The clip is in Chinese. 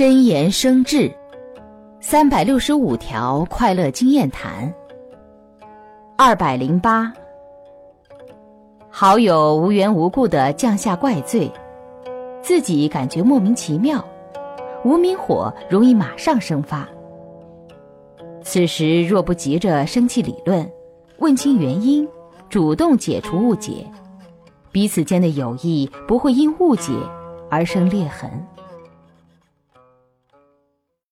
真言生智三百六十五条快乐经验谈二百零八。好友无缘无故的降下怪罪自己感觉莫名其妙无名火容易马上生发。此时若不急着生气理论问清原因主动解除误解彼此间的友谊不会因误解而生裂痕。